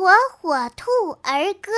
火火兔儿歌。